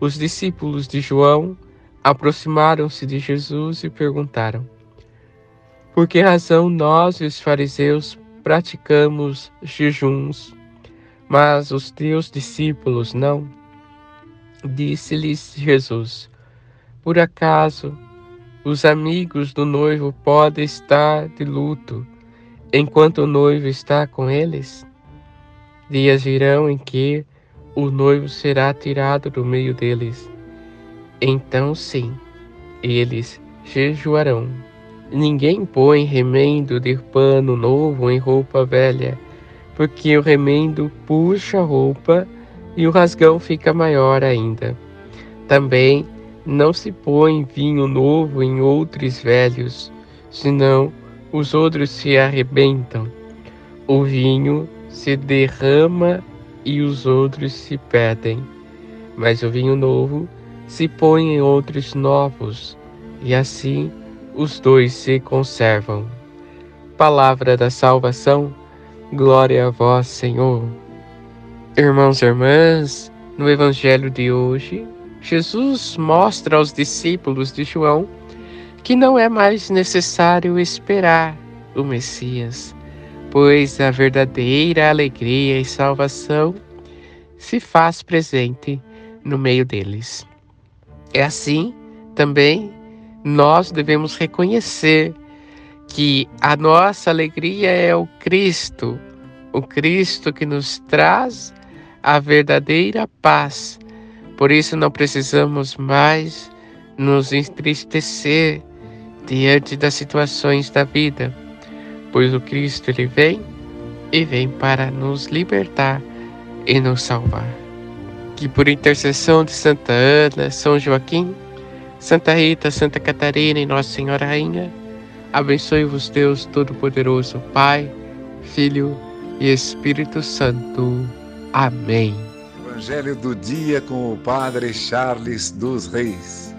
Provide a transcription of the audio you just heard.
os discípulos de João aproximaram-se de Jesus e perguntaram: Por que razão nós e os fariseus praticamos jejuns, mas os teus discípulos não? Disse-lhes Jesus: Por acaso os amigos do noivo podem estar de luto enquanto o noivo está com eles? Dias virão em que o noivo será tirado do meio deles. Então sim, eles jejuarão. Ninguém põe remendo de pano novo em roupa velha, porque o remendo puxa a roupa e o rasgão fica maior ainda. Também não se põe vinho novo em outros velhos, senão os outros se arrebentam. O vinho se derrama e os outros se perdem. Mas o vinho novo se põe em outros novos, e assim os dois se conservam. Palavra da salvação, glória a vós, Senhor. Irmãos e irmãs, no Evangelho de hoje, Jesus mostra aos discípulos de João que não é mais necessário esperar o Messias pois a verdadeira alegria e salvação se faz presente no meio deles. É assim também nós devemos reconhecer que a nossa alegria é o Cristo, o Cristo que nos traz a verdadeira paz. Por isso não precisamos mais nos entristecer diante das situações da vida pois o Cristo ele vem e vem para nos libertar e nos salvar. Que por intercessão de Santa Ana, São Joaquim, Santa Rita, Santa Catarina e Nossa Senhora Rainha, abençoe-vos Deus Todo-Poderoso, Pai, Filho e Espírito Santo. Amém. Evangelho do dia com o Padre Charles dos Reis.